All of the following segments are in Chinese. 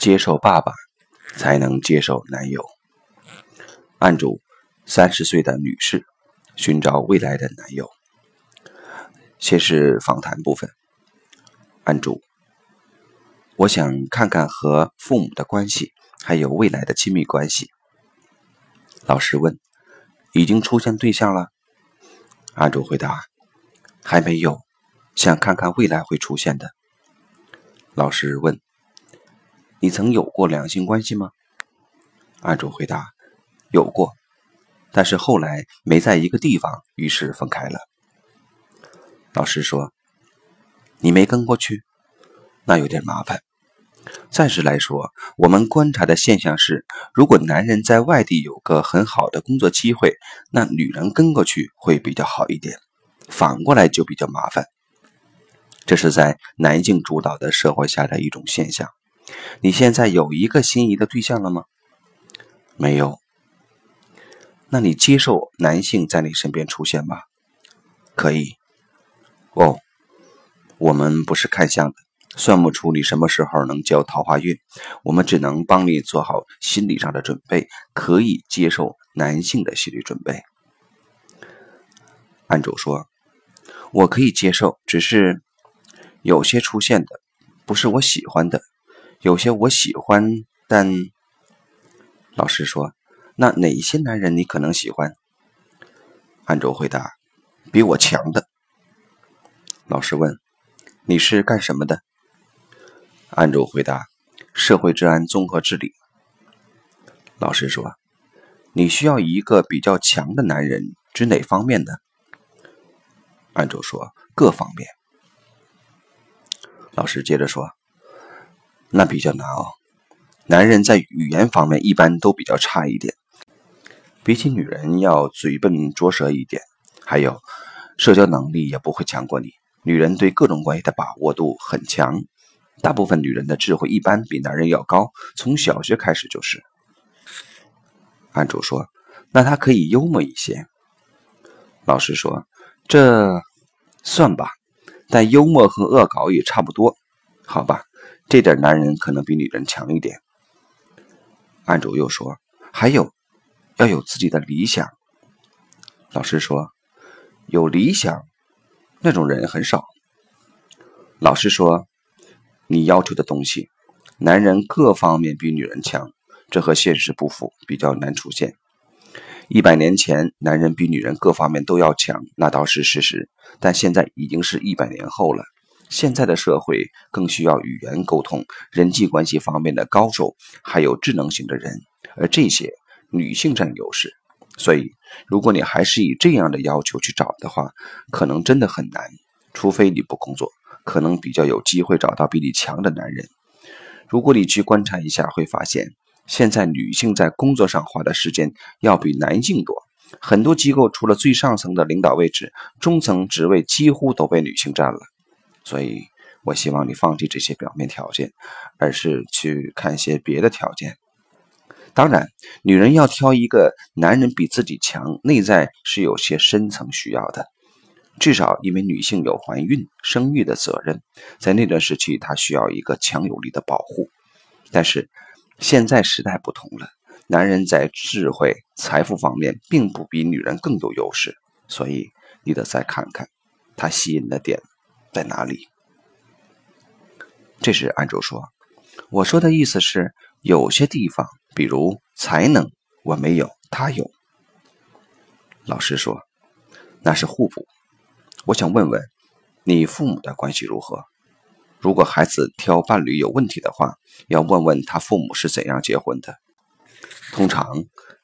接受爸爸，才能接受男友。案主：三十岁的女士，寻找未来的男友。先是访谈部分。案主：我想看看和父母的关系，还有未来的亲密关系。老师问：已经出现对象了？案主回答：还没有，想看看未来会出现的。老师问：你曾有过两性关系吗？案主回答：有过，但是后来没在一个地方，于是分开了。老师说：你没跟过去，那有点麻烦。暂时来说，我们观察的现象是，如果男人在外地有个很好的工作机会，那女人跟过去会比较好一点；反过来就比较麻烦。这是在男性主导的社会下的一种现象。你现在有一个心仪的对象了吗？没有。那你接受男性在你身边出现吗？可以。哦，我们不是看相的，算不出你什么时候能交桃花运。我们只能帮你做好心理上的准备，可以接受男性的心理准备。案主说：“我可以接受，只是……”有些出现的不是我喜欢的，有些我喜欢，但老师说，那哪些男人你可能喜欢？案主回答：比我强的。老师问：你是干什么的？案主回答：社会治安综合治理。老师说：你需要一个比较强的男人，指哪方面的？案主说：各方面。老师接着说：“那比较难哦，男人在语言方面一般都比较差一点，比起女人要嘴笨拙舌一点，还有社交能力也不会强过你。女人对各种关系的把握度很强，大部分女人的智慧一般比男人要高，从小学开始就是。”案主说：“那他可以幽默一些。”老师说：“这算吧。”但幽默和恶搞也差不多，好吧？这点男人可能比女人强一点。案主又说：“还有，要有自己的理想。”老师说：“有理想，那种人很少。”老师说：“你要求的东西，男人各方面比女人强，这和现实不符，比较难出现。”一百年前，男人比女人各方面都要强，那倒是事实。但现在已经是一百年后了，现在的社会更需要语言沟通、人际关系方面的高手，还有智能型的人，而这些女性占优势。所以，如果你还是以这样的要求去找的话，可能真的很难。除非你不工作，可能比较有机会找到比你强的男人。如果你去观察一下，会发现。现在女性在工作上花的时间要比男性多，很多机构除了最上层的领导位置，中层职位几乎都被女性占了。所以，我希望你放弃这些表面条件，而是去看一些别的条件。当然，女人要挑一个男人比自己强，内在是有些深层需要的。至少因为女性有怀孕、生育的责任，在那段时期她需要一个强有力的保护。但是。现在时代不同了，男人在智慧、财富方面并不比女人更有优势，所以你得再看看他吸引的点在哪里。这时，安主说，我说的意思是，有些地方，比如才能，我没有，他有。老师说，那是互补。我想问问，你父母的关系如何？如果孩子挑伴侣有问题的话，要问问他父母是怎样结婚的。通常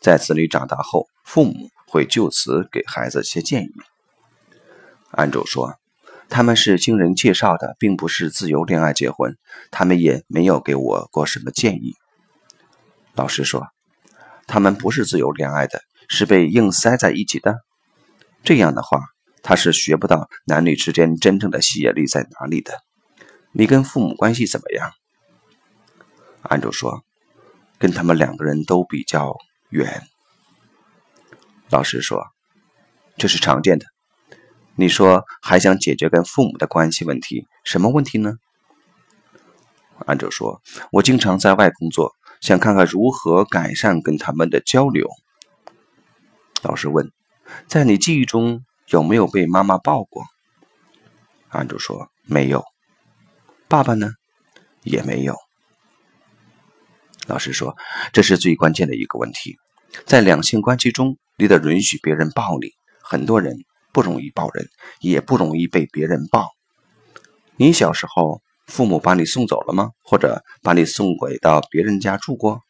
在子女长大后，父母会就此给孩子些建议。安主说，他们是经人介绍的，并不是自由恋爱结婚，他们也没有给我过什么建议。老师说，他们不是自由恋爱的，是被硬塞在一起的。这样的话，他是学不到男女之间真正的吸引力在哪里的。你跟父母关系怎么样？安主说，跟他们两个人都比较远。老师说，这是常见的。你说还想解决跟父母的关系问题，什么问题呢？安主说：“我经常在外工作，想看看如何改善跟他们的交流。”老师问：“在你记忆中有没有被妈妈抱过？”安主说：“没有。”爸爸呢？也没有。老师说：“这是最关键的一个问题，在两性关系中，你得允许别人抱你。很多人不容易抱人，也不容易被别人抱。你小时候，父母把你送走了吗？或者把你送回到别人家住过？”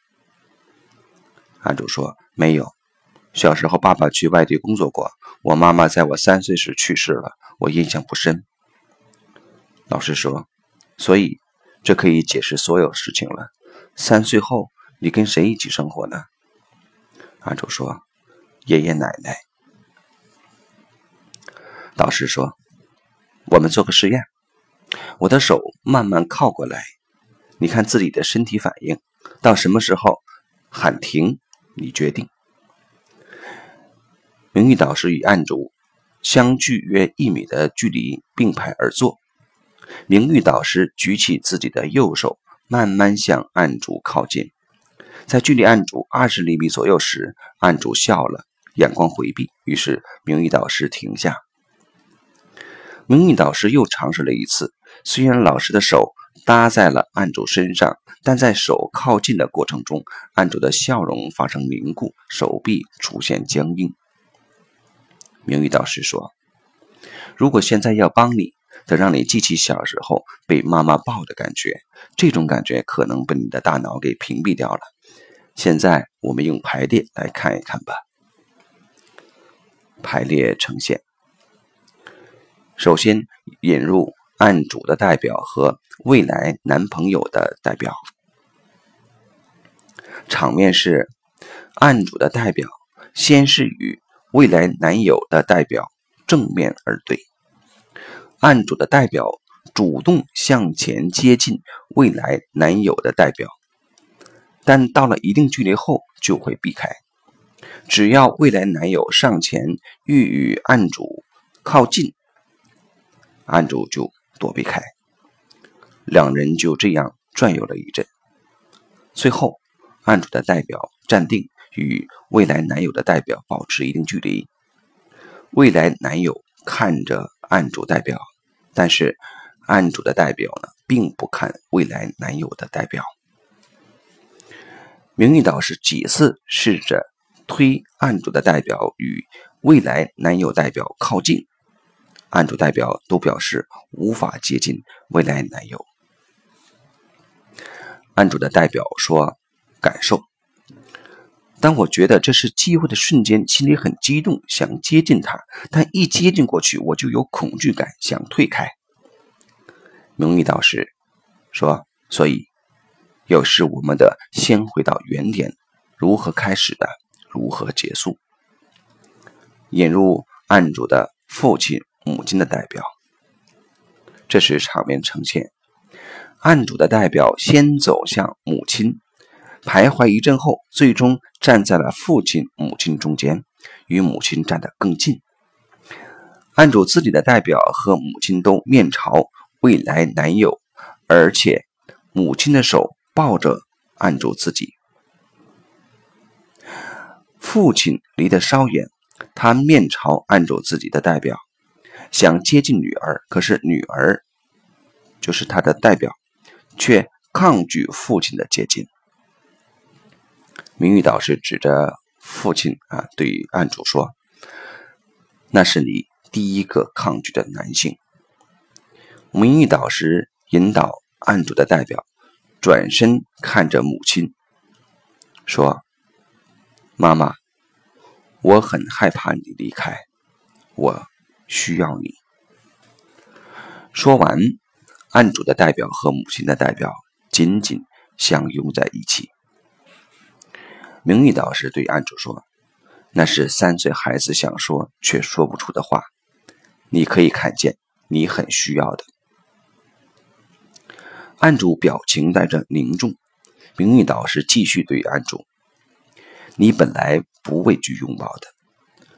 安主说：“没有。小时候，爸爸去外地工作过，我妈妈在我三岁时去世了，我印象不深。”老师说：“所以，这可以解释所有事情了。三岁后，你跟谁一起生活呢？”安主说：“爷爷奶奶。”导师说：“我们做个实验，我的手慢慢靠过来，你看自己的身体反应，到什么时候喊停，你决定。”名誉导师与案主相距约一米的距离并排而坐，名誉导师举起自己的右手，慢慢向案主靠近，在距离案主二十厘米左右时，案主笑了，眼光回避，于是名誉导师停下。名誉导师又尝试了一次，虽然老师的手搭在了案主身上，但在手靠近的过程中，案主的笑容发生凝固，手臂出现僵硬。名誉导师说：“如果现在要帮你，得让你记起小时候被妈妈抱的感觉，这种感觉可能被你的大脑给屏蔽掉了。现在我们用排列来看一看吧。排列呈现。”首先引入案主的代表和未来男朋友的代表，场面是案主的代表先是与未来男友的代表正面而对，案主的代表主动向前接近未来男友的代表，但到了一定距离后就会避开。只要未来男友上前欲与案主靠近。案主就躲避开，两人就这样转悠了一阵。最后，案主的代表站定，与未来男友的代表保持一定距离。未来男友看着案主代表，但是案主的代表呢，并不看未来男友的代表。明玉导师几次试着推案主的代表与未来男友代表靠近。案主代表都表示无法接近未来男友。案主的代表说：“感受，当我觉得这是机会的瞬间，心里很激动，想接近他，但一接近过去，我就有恐惧感，想退开。”名誉导师说：“所以，有时我们的先回到原点，如何开始的，如何结束。”引入案主的父亲。母亲的代表，这是场面呈现。案主的代表先走向母亲，徘徊一阵后，最终站在了父亲、母亲中间，与母亲站得更近。案主自己的代表和母亲都面朝未来男友，而且母亲的手抱着案主自己。父亲离得稍远，他面朝案主自己的代表。想接近女儿，可是女儿就是他的代表，却抗拒父亲的接近。名誉导师指着父亲啊，对案主说：“那是你第一个抗拒的男性。”名誉导师引导案主的代表转身看着母亲，说：“妈妈，我很害怕你离开我。”需要你。说完，案主的代表和母亲的代表紧紧相拥在一起。名誉导师对案主说：“那是三岁孩子想说却说不出的话，你可以看见，你很需要的。”案主表情带着凝重。名誉导师继续对案主：“你本来不畏惧拥抱的。”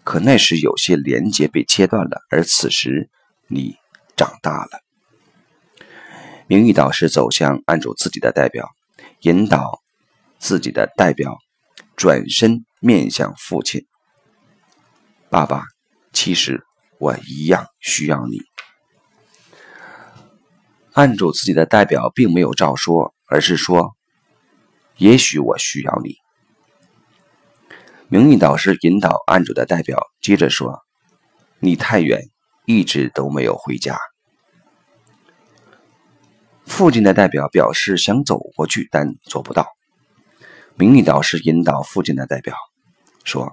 可那时有些连接被切断了，而此时你长大了。明玉导师走向案主自己的代表，引导自己的代表转身面向父亲：“爸爸，其实我一样需要你。”案主自己的代表并没有照说，而是说：“也许我需要你。”明玉导师引导案主的代表接着说：“你太远，一直都没有回家。”父亲的代表表示想走过去，但做不到。明玉导师引导父亲的代表说：“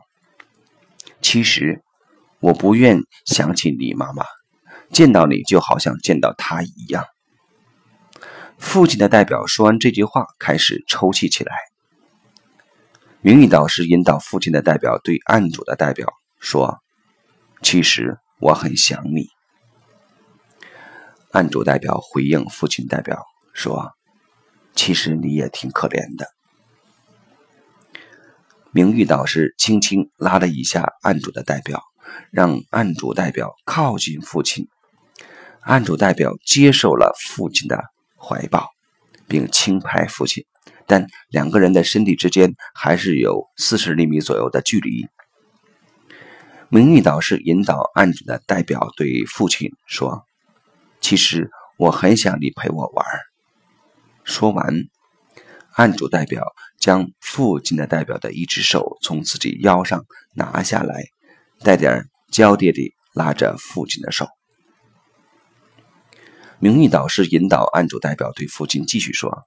其实我不愿想起你妈妈，见到你就好像见到她一样。”父亲的代表说完这句话，开始抽泣起来。明玉导师引导父亲的代表对案主的代表说：“其实我很想你。”案主代表回应父亲代表说：“其实你也挺可怜的。”明玉导师轻轻拉了一下案主的代表，让案主代表靠近父亲。案主代表接受了父亲的怀抱，并轻拍父亲，但两个人的身体之间还是有四十厘米左右的距离。明玉导师引导案主的代表对父亲说。其实我很想你陪我玩。说完，案主代表将父亲的代表的一只手从自己腰上拿下来，带点娇嗲地拉着父亲的手。名誉导师引导案主代表对父亲继续说：“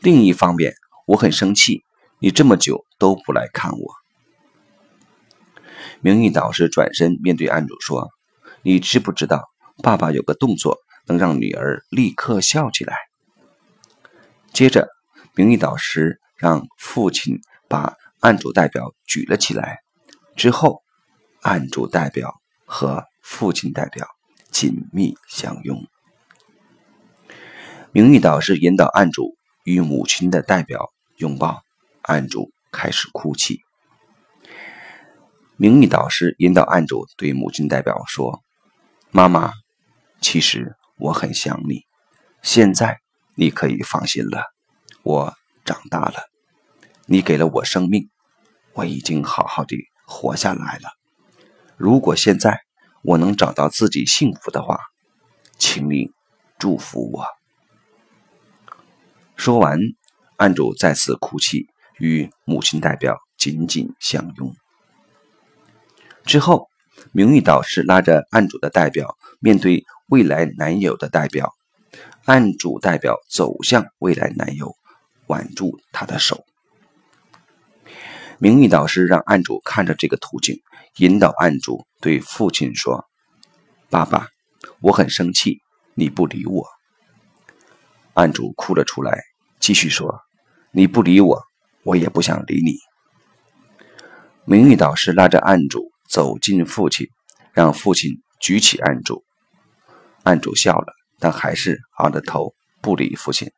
另一方面，我很生气，你这么久都不来看我。”名誉导师转身面对案主说：“你知不知道，爸爸有个动作？”能让女儿立刻笑起来。接着，名誉导师让父亲把案主代表举了起来。之后，案主代表和父亲代表紧密相拥。名誉导师引导案主与母亲的代表拥抱，案主开始哭泣。名誉导师引导案主对母亲代表说：“妈妈，其实……”我很想你，现在你可以放心了。我长大了，你给了我生命，我已经好好的活下来了。如果现在我能找到自己幸福的话，请你祝福我。说完，案主再次哭泣，与母亲代表紧紧相拥。之后，名誉导师拉着案主的代表面对。未来男友的代表，案主代表走向未来男友，挽住他的手。名誉导师让案主看着这个图景，引导案主对父亲说：“爸爸，我很生气，你不理我。”案主哭了出来，继续说：“你不理我，我也不想理你。”名誉导师拉着案主走进父亲，让父亲举起案主。案主笑了，但还是昂着头不理父亲。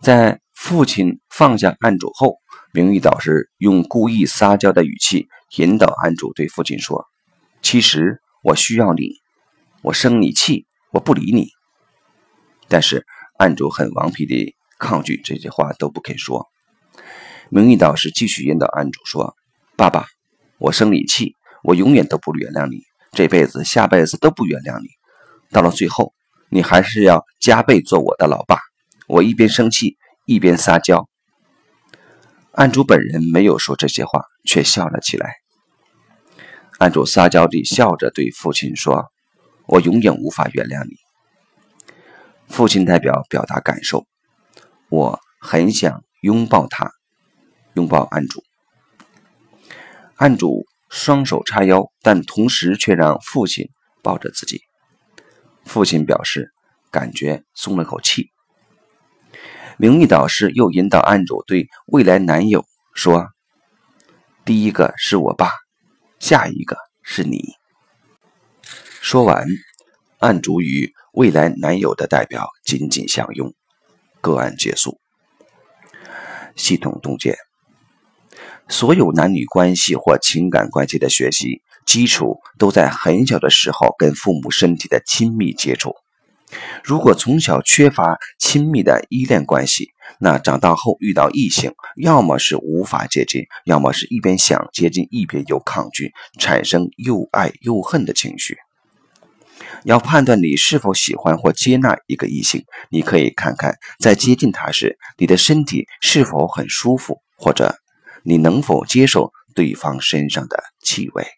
在父亲放下案主后，名誉导师用故意撒娇的语气引导案主对父亲说：“其实我需要你，我生你气，我不理你。”但是案主很顽皮地抗拒，这些话都不肯说。名誉导师继续引导案主说：“爸爸，我生你气，我永远都不原谅你。”这辈子、下辈子都不原谅你，到了最后，你还是要加倍做我的老爸。我一边生气一边撒娇。案主本人没有说这些话，却笑了起来。案主撒娇地笑着对父亲说：“我永远无法原谅你。”父亲代表表达感受：“我很想拥抱他，拥抱案主。”案主。双手叉腰，但同时却让父亲抱着自己。父亲表示感觉松了口气。名誉导师又引导案主对未来男友说：“第一个是我爸，下一个是你。”说完，案主与未来男友的代表紧紧相拥。个案结束。系统洞见。所有男女关系或情感关系的学习基础，都在很小的时候跟父母身体的亲密接触。如果从小缺乏亲密的依恋关系，那长大后遇到异性，要么是无法接近，要么是一边想接近，一边又抗拒，产生又爱又恨的情绪。要判断你是否喜欢或接纳一个异性，你可以看看在接近他时，你的身体是否很舒服，或者你能否接受对方身上的气味。